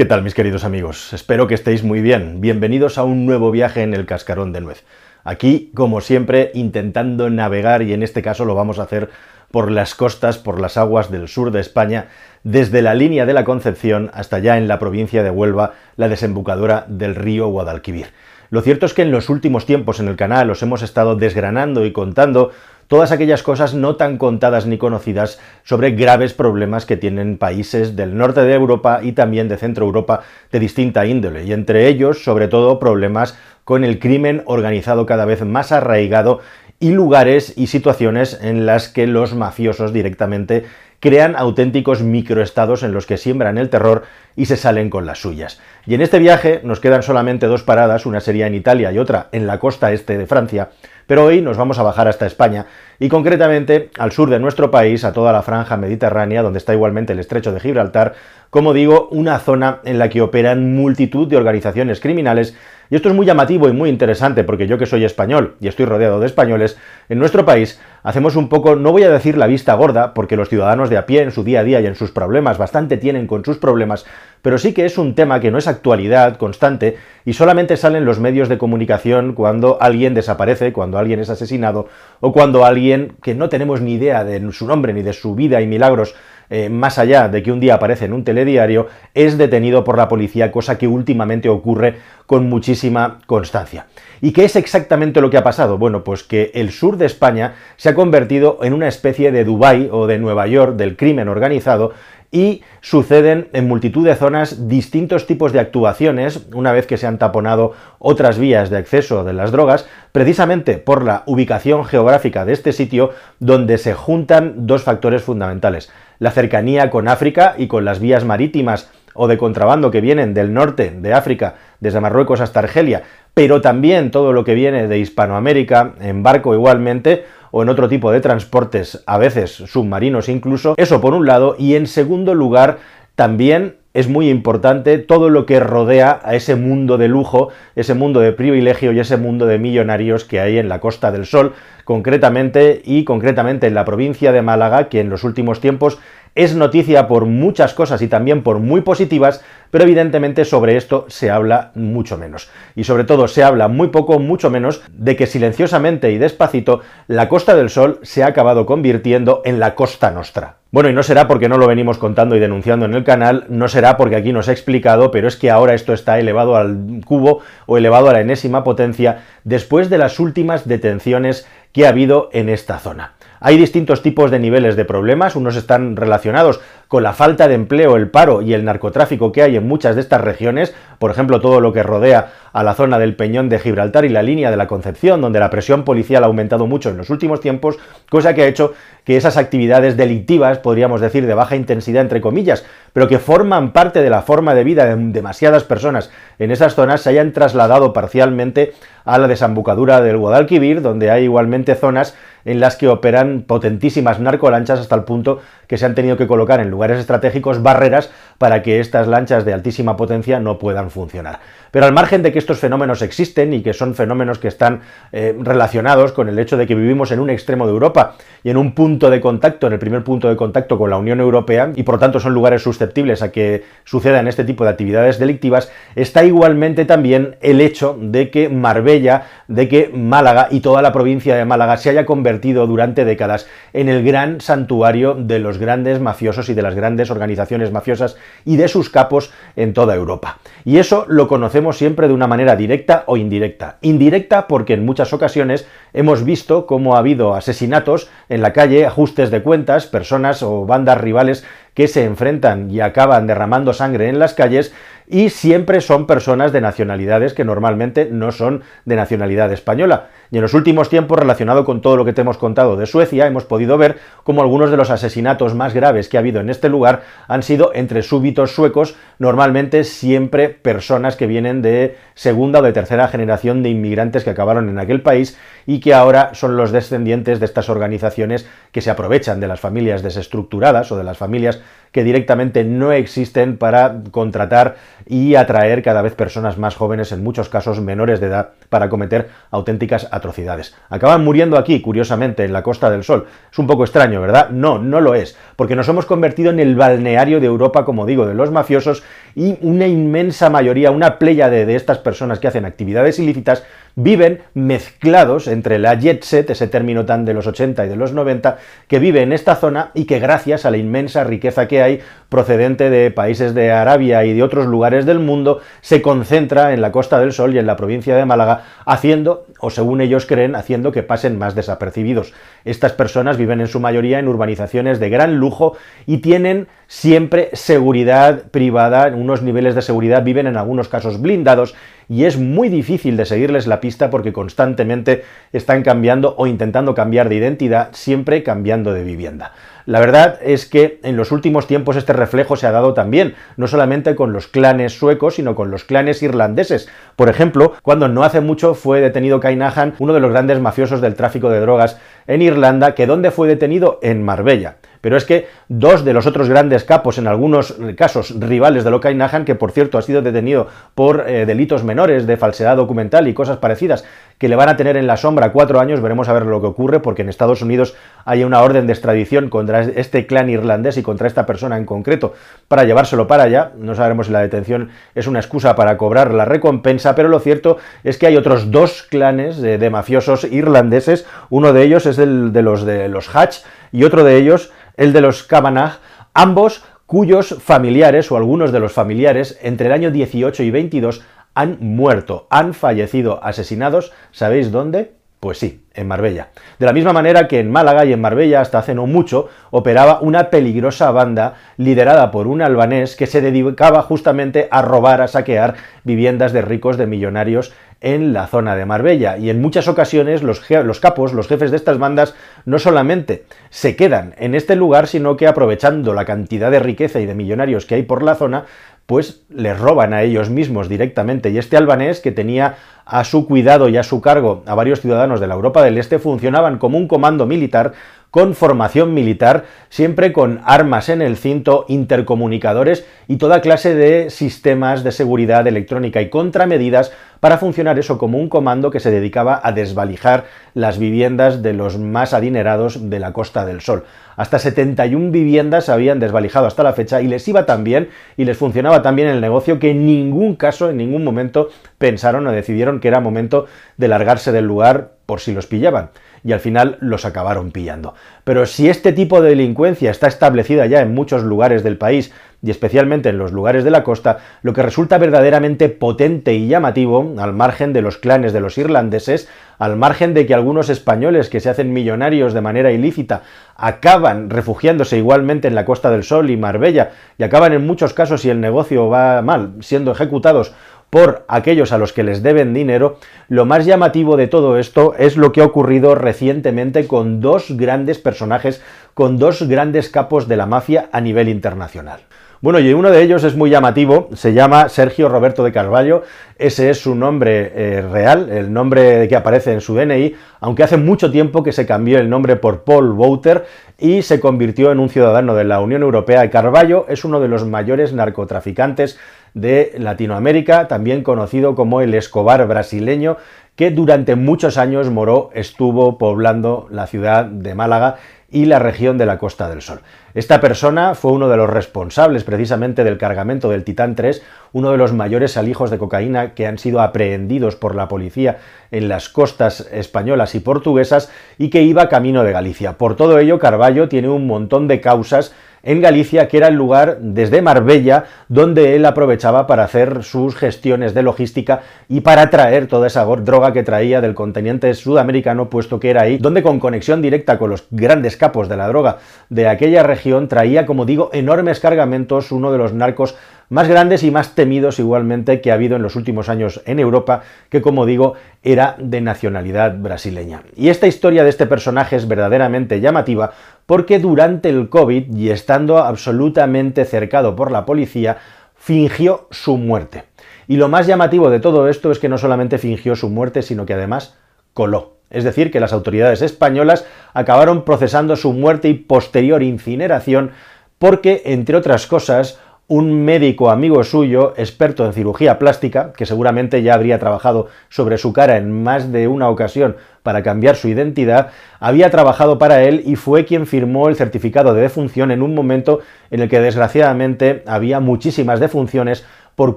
¿Qué tal mis queridos amigos? Espero que estéis muy bien. Bienvenidos a un nuevo viaje en el cascarón de nuez. Aquí, como siempre, intentando navegar y en este caso lo vamos a hacer por las costas, por las aguas del sur de España, desde la línea de la Concepción hasta ya en la provincia de Huelva, la desembocadura del río Guadalquivir. Lo cierto es que en los últimos tiempos en el canal os hemos estado desgranando y contando todas aquellas cosas no tan contadas ni conocidas sobre graves problemas que tienen países del norte de Europa y también de Centro Europa de distinta índole, y entre ellos, sobre todo, problemas con el crimen organizado cada vez más arraigado y lugares y situaciones en las que los mafiosos directamente crean auténticos microestados en los que siembran el terror y se salen con las suyas. Y en este viaje nos quedan solamente dos paradas, una sería en Italia y otra en la costa este de Francia, pero hoy nos vamos a bajar hasta España y concretamente al sur de nuestro país, a toda la franja mediterránea, donde está igualmente el estrecho de Gibraltar, como digo, una zona en la que operan multitud de organizaciones criminales y esto es muy llamativo y muy interesante porque yo que soy español y estoy rodeado de españoles, en nuestro país hacemos un poco, no voy a decir la vista gorda, porque los ciudadanos de a pie en su día a día y en sus problemas bastante tienen con sus problemas, pero sí que es un tema que no es actualidad constante y solamente salen los medios de comunicación cuando alguien desaparece, cuando alguien es asesinado o cuando alguien que no tenemos ni idea de su nombre ni de su vida y milagros eh, más allá de que un día aparece en un telediario, es detenido por la policía, cosa que últimamente ocurre con muchísima constancia. ¿Y qué es exactamente lo que ha pasado? Bueno, pues que el sur de España se ha convertido en una especie de Dubái o de Nueva York del crimen organizado y suceden en multitud de zonas distintos tipos de actuaciones, una vez que se han taponado otras vías de acceso de las drogas, precisamente por la ubicación geográfica de este sitio, donde se juntan dos factores fundamentales la cercanía con África y con las vías marítimas o de contrabando que vienen del norte de África, desde Marruecos hasta Argelia, pero también todo lo que viene de Hispanoamérica, en barco igualmente, o en otro tipo de transportes, a veces submarinos incluso, eso por un lado, y en segundo lugar, también es muy importante todo lo que rodea a ese mundo de lujo, ese mundo de privilegio y ese mundo de millonarios que hay en la Costa del Sol, concretamente y concretamente en la provincia de Málaga, que en los últimos tiempos es noticia por muchas cosas y también por muy positivas, pero evidentemente sobre esto se habla mucho menos. Y sobre todo se habla muy poco, mucho menos, de que silenciosamente y despacito la Costa del Sol se ha acabado convirtiendo en la Costa Nostra. Bueno, y no será porque no lo venimos contando y denunciando en el canal, no será porque aquí nos he explicado, pero es que ahora esto está elevado al cubo o elevado a la enésima potencia después de las últimas detenciones que ha habido en esta zona. Hay distintos tipos de niveles de problemas, unos están relacionados con la falta de empleo, el paro y el narcotráfico que hay en muchas de estas regiones, por ejemplo todo lo que rodea a la zona del Peñón de Gibraltar y la línea de la Concepción, donde la presión policial ha aumentado mucho en los últimos tiempos, cosa que ha hecho que esas actividades delictivas, podríamos decir de baja intensidad entre comillas, pero que forman parte de la forma de vida de demasiadas personas en esas zonas, se hayan trasladado parcialmente a la desembocadura del Guadalquivir, donde hay igualmente zonas en las que operan potentísimas narcolanchas hasta el punto que se han tenido que colocar en lugares estratégicos barreras para que estas lanchas de altísima potencia no puedan funcionar. Pero al margen de que estos fenómenos existen y que son fenómenos que están eh, relacionados con el hecho de que vivimos en un extremo de Europa y en un punto de contacto, en el primer punto de contacto con la Unión Europea, y por tanto son lugares susceptibles a que sucedan este tipo de actividades delictivas, está igualmente también el hecho de que Marbella, de que Málaga y toda la provincia de Málaga se haya convertido durante décadas en el gran santuario de los grandes mafiosos y de las grandes organizaciones mafiosas y de sus capos en toda Europa. Y eso lo conocemos siempre de una manera directa o indirecta. Indirecta porque en muchas ocasiones hemos visto cómo ha habido asesinatos en la calle, ajustes de cuentas, personas o bandas rivales que se enfrentan y acaban derramando sangre en las calles y siempre son personas de nacionalidades que normalmente no son de nacionalidad española. Y en los últimos tiempos, relacionado con todo lo que te hemos contado de Suecia, hemos podido ver cómo algunos de los asesinatos más graves que ha habido en este lugar han sido entre súbitos suecos, normalmente siempre personas que vienen de segunda o de tercera generación de inmigrantes que acabaron en aquel país y que ahora son los descendientes de estas organizaciones que se aprovechan de las familias desestructuradas o de las familias que directamente no existen para contratar y atraer cada vez personas más jóvenes, en muchos casos menores de edad, para cometer auténticas atrocidades. Acaban muriendo aquí, curiosamente, en la Costa del Sol. Es un poco extraño, ¿verdad? No, no lo es, porque nos hemos convertido en el balneario de Europa, como digo, de los mafiosos y una inmensa mayoría, una pléyade de estas personas que hacen actividades ilícitas viven mezclados entre la jet set, ese término tan de los 80 y de los 90, que vive en esta zona y que gracias a la inmensa riqueza que hay procedente de países de Arabia y de otros lugares del mundo, se concentra en la Costa del Sol y en la provincia de Málaga, haciendo, o según ellos creen, haciendo que pasen más desapercibidos. Estas personas viven en su mayoría en urbanizaciones de gran lujo y tienen siempre seguridad privada, unos niveles de seguridad, viven en algunos casos blindados y es muy difícil de seguirles la pista porque constantemente están cambiando o intentando cambiar de identidad, siempre cambiando de vivienda. La verdad es que en los últimos tiempos este reflejo se ha dado también, no solamente con los clanes suecos, sino con los clanes irlandeses. Por ejemplo, cuando no hace mucho fue detenido Kainahan, uno de los grandes mafiosos del tráfico de drogas en Irlanda, que ¿dónde fue detenido? En Marbella. Pero es que dos de los otros grandes capos, en algunos casos rivales de Lokai Nahan, que por cierto ha sido detenido por eh, delitos menores de falsedad documental y cosas parecidas, que le van a tener en la sombra cuatro años, veremos a ver lo que ocurre, porque en Estados Unidos hay una orden de extradición contra este clan irlandés y contra esta persona en concreto para llevárselo para allá. No sabemos si la detención es una excusa para cobrar la recompensa, pero lo cierto es que hay otros dos clanes de, mafiosos irlandeses. Uno de ellos es el de los de los Hatch y otro de ellos el de los Kavanagh, ambos cuyos familiares o algunos de los familiares entre el año 18 y 22 han muerto, han fallecido asesinados, ¿sabéis dónde? Pues sí, en Marbella. De la misma manera que en Málaga y en Marbella hasta hace no mucho operaba una peligrosa banda liderada por un albanés que se dedicaba justamente a robar, a saquear viviendas de ricos, de millonarios en la zona de Marbella. Y en muchas ocasiones los, los, capos, los jefes de estas bandas, no solamente se quedan en este lugar, sino que aprovechando la cantidad de riqueza y de millonarios que hay por la zona, pues les roban a ellos mismos directamente. Y este albanés, que tenía a su cuidado y a su cargo a varios ciudadanos de la Europa del Este, funcionaban como un comando militar con formación militar, siempre con armas en el cinto, intercomunicadores y toda clase de sistemas de seguridad electrónica y contramedidas para funcionar eso como un comando que se dedicaba a desvalijar las viviendas de los más adinerados de la Costa del Sol. Hasta 71 viviendas habían desvalijado hasta la fecha y les iba tan bien y les funcionaba tan bien el negocio que en ningún caso, en ningún momento pensaron o decidieron que era momento de largarse del lugar por si los pillaban y al final los acabaron pillando. Pero si este tipo de delincuencia está establecida ya en muchos lugares del país, y especialmente en los lugares de la costa, lo que resulta verdaderamente potente y llamativo, al margen de los clanes de los irlandeses, al margen de que algunos españoles que se hacen millonarios de manera ilícita acaban refugiándose igualmente en la Costa del Sol y Marbella, y acaban en muchos casos, si el negocio va mal, siendo ejecutados por aquellos a los que les deben dinero, lo más llamativo de todo esto es lo que ha ocurrido recientemente con dos grandes personajes, con dos grandes capos de la mafia a nivel internacional. Bueno, y uno de ellos es muy llamativo, se llama Sergio Roberto de Carvalho, ese es su nombre eh, real, el nombre que aparece en su DNI, aunque hace mucho tiempo que se cambió el nombre por Paul Wouter y se convirtió en un ciudadano de la Unión Europea. Carvalho es uno de los mayores narcotraficantes de Latinoamérica, también conocido como el Escobar brasileño, que durante muchos años moró, estuvo poblando la ciudad de Málaga y la región de la Costa del Sol. Esta persona fue uno de los responsables precisamente del cargamento del Titán 3, uno de los mayores alijos de cocaína que han sido aprehendidos por la policía en las costas españolas y portuguesas y que iba camino de Galicia. Por todo ello, Carballo tiene un montón de causas en Galicia, que era el lugar desde Marbella donde él aprovechaba para hacer sus gestiones de logística y para traer toda esa droga que traía del continente sudamericano, puesto que era ahí donde con conexión directa con los grandes capos de la droga de aquella región traía, como digo, enormes cargamentos, uno de los narcos más grandes y más temidos igualmente que ha habido en los últimos años en Europa, que como digo, era de nacionalidad brasileña. Y esta historia de este personaje es verdaderamente llamativa porque durante el COVID y estando absolutamente cercado por la policía, fingió su muerte. Y lo más llamativo de todo esto es que no solamente fingió su muerte, sino que además coló. Es decir, que las autoridades españolas acabaron procesando su muerte y posterior incineración porque, entre otras cosas, un médico amigo suyo, experto en cirugía plástica, que seguramente ya habría trabajado sobre su cara en más de una ocasión para cambiar su identidad, había trabajado para él y fue quien firmó el certificado de defunción en un momento en el que desgraciadamente había muchísimas defunciones por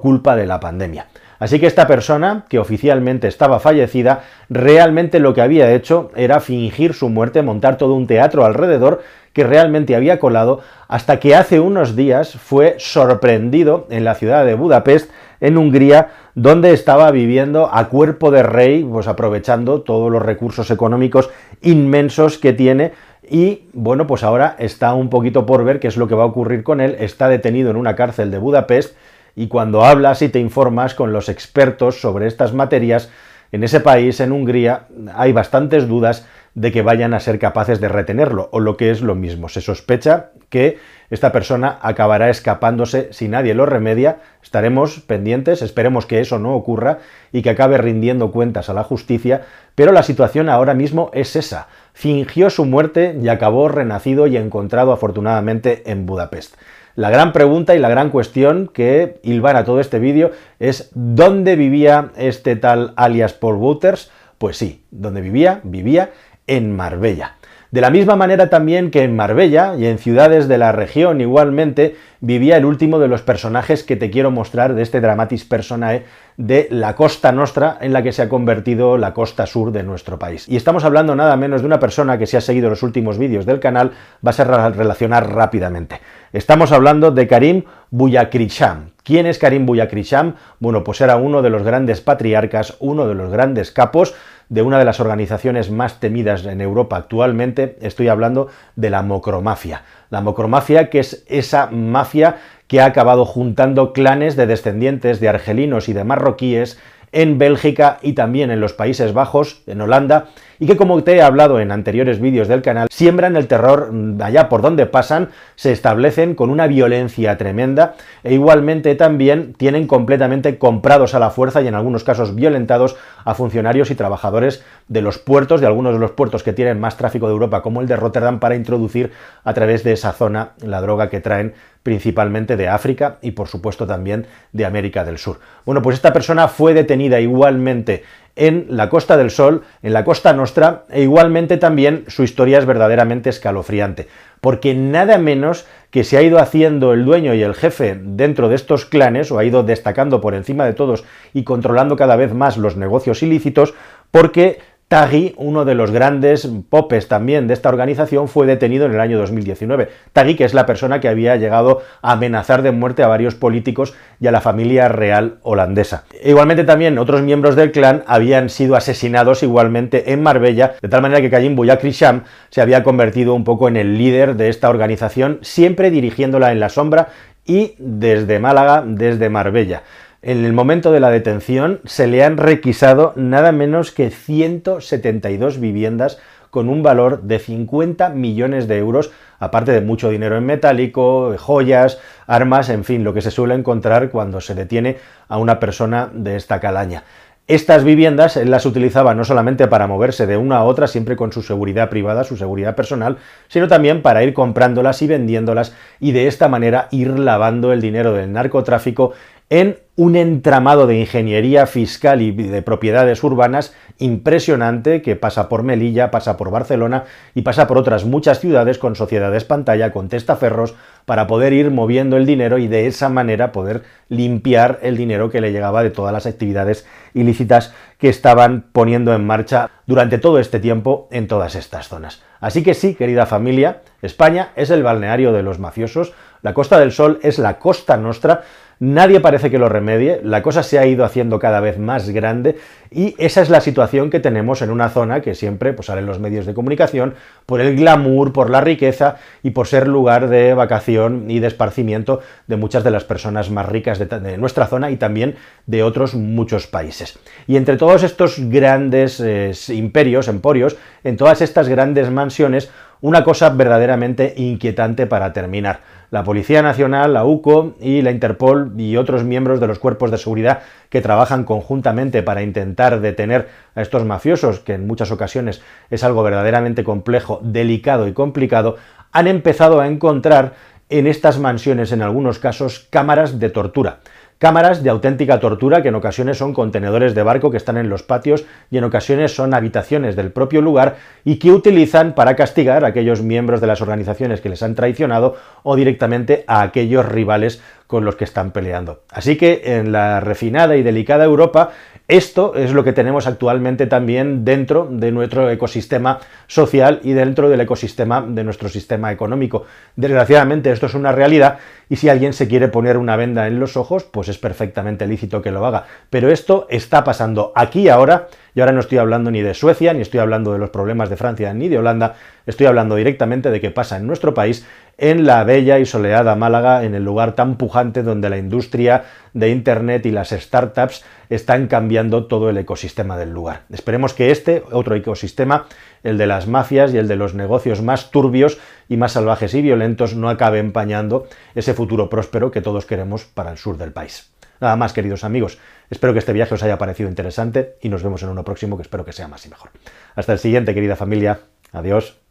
culpa de la pandemia. Así que esta persona, que oficialmente estaba fallecida, realmente lo que había hecho era fingir su muerte, montar todo un teatro alrededor que realmente había colado, hasta que hace unos días fue sorprendido en la ciudad de Budapest, en Hungría, donde estaba viviendo a cuerpo de rey, pues aprovechando todos los recursos económicos inmensos que tiene, y bueno, pues ahora está un poquito por ver qué es lo que va a ocurrir con él, está detenido en una cárcel de Budapest, y cuando hablas y te informas con los expertos sobre estas materias, en ese país, en Hungría, hay bastantes dudas de que vayan a ser capaces de retenerlo, o lo que es lo mismo, se sospecha que esta persona acabará escapándose si nadie lo remedia, estaremos pendientes, esperemos que eso no ocurra y que acabe rindiendo cuentas a la justicia, pero la situación ahora mismo es esa, fingió su muerte y acabó renacido y encontrado afortunadamente en Budapest. La gran pregunta y la gran cuestión que hilvana todo este vídeo es ¿dónde vivía este tal alias Paul Wouters? Pues sí, ¿dónde vivía? Vivía en Marbella. De la misma manera también que en Marbella y en ciudades de la región igualmente vivía el último de los personajes que te quiero mostrar de este dramatis personae de la costa nostra en la que se ha convertido la costa sur de nuestro país. Y estamos hablando nada menos de una persona que si ha seguido los últimos vídeos del canal va a ser relacionar rápidamente. Estamos hablando de Karim Buyakrisham. ¿Quién es Karim Buyakrisham? Bueno, pues era uno de los grandes patriarcas, uno de los grandes capos de una de las organizaciones más temidas en Europa actualmente, estoy hablando de la mocromafia. La mocromafia que es esa mafia que ha acabado juntando clanes de descendientes de argelinos y de marroquíes en Bélgica y también en los Países Bajos, en Holanda, y que como te he hablado en anteriores vídeos del canal, siembran el terror allá por donde pasan, se establecen con una violencia tremenda e igualmente también tienen completamente comprados a la fuerza y en algunos casos violentados a funcionarios y trabajadores de los puertos, de algunos de los puertos que tienen más tráfico de Europa, como el de Rotterdam, para introducir a través de esa zona la droga que traen principalmente de África y por supuesto también de América del Sur. Bueno, pues esta persona fue detenida igualmente en la Costa del Sol, en la Costa Nostra, e igualmente también su historia es verdaderamente escalofriante, porque nada menos que se ha ido haciendo el dueño y el jefe dentro de estos clanes, o ha ido destacando por encima de todos y controlando cada vez más los negocios ilícitos, porque Tagui, uno de los grandes popes también de esta organización, fue detenido en el año 2019. Tagui, que es la persona que había llegado a amenazar de muerte a varios políticos y a la familia real holandesa. Igualmente también otros miembros del clan habían sido asesinados igualmente en Marbella, de tal manera que Kayim Bouyakrisham se había convertido un poco en el líder de esta organización, siempre dirigiéndola en la sombra y desde Málaga, desde Marbella en el momento de la detención se le han requisado nada menos que 172 viviendas con un valor de 50 millones de euros, aparte de mucho dinero en metálico, joyas, armas, en fin, lo que se suele encontrar cuando se detiene a una persona de esta calaña. Estas viviendas él las utilizaba no solamente para moverse de una a otra, siempre con su seguridad privada, su seguridad personal, sino también para ir comprándolas y vendiéndolas y de esta manera ir lavando el dinero del narcotráfico en un entramado de ingeniería fiscal y de propiedades urbanas impresionante que pasa por Melilla, pasa por Barcelona y pasa por otras muchas ciudades con sociedades pantalla, con testaferros, para poder ir moviendo el dinero y de esa manera poder limpiar el dinero que le llegaba de todas las actividades ilícitas que estaban poniendo en marcha durante todo este tiempo en todas estas zonas. Así que sí, querida familia, España es el balneario de los mafiosos, la Costa del Sol es la costa nuestra, Nadie parece que lo remedie, la cosa se ha ido haciendo cada vez más grande y esa es la situación que tenemos en una zona que siempre pues, sale en los medios de comunicación por el glamour, por la riqueza y por ser lugar de vacación y de esparcimiento de muchas de las personas más ricas de, nuestra zona y también de otros muchos países. Y entre todos estos grandes eh, imperios, emporios, en todas estas grandes mansiones, una cosa verdaderamente inquietante para terminar. La Policía Nacional, la UCO y la Interpol y otros miembros de los cuerpos de seguridad que trabajan conjuntamente para intentar detener a estos mafiosos, que en muchas ocasiones es algo verdaderamente complejo, delicado y complicado, han empezado a encontrar en estas mansiones, en algunos casos, cámaras de tortura cámaras de auténtica tortura que en ocasiones son contenedores de barco que están en los patios y en ocasiones son habitaciones del propio lugar y que utilizan para castigar a aquellos miembros de las organizaciones que les han traicionado o directamente a aquellos rivales con los que están peleando. Así que en la refinada y delicada Europa esto es lo que tenemos actualmente también dentro de nuestro ecosistema social y dentro del ecosistema de nuestro sistema económico. Desgraciadamente esto es una realidad y si alguien se quiere poner una venda en los ojos, pues es perfectamente lícito que lo haga. Pero esto está pasando aquí ahora y ahora no estoy hablando ni de Suecia, ni estoy hablando de los problemas de Francia, ni de Holanda, estoy hablando directamente de qué pasa en nuestro país, en la bella y soleada Málaga, en el lugar tan pujante donde la industria de Internet y las startups están cambiando todo el ecosistema del lugar. Esperemos que este otro ecosistema, el de las mafias y el de los negocios más turbios y más salvajes y violentos, no acabe empañando ese futuro próspero que todos queremos para el sur del país. Nada más, queridos amigos. Espero que este viaje os haya parecido interesante y nos vemos en uno próximo que espero que sea más y mejor. Hasta el siguiente, querida familia. Adiós.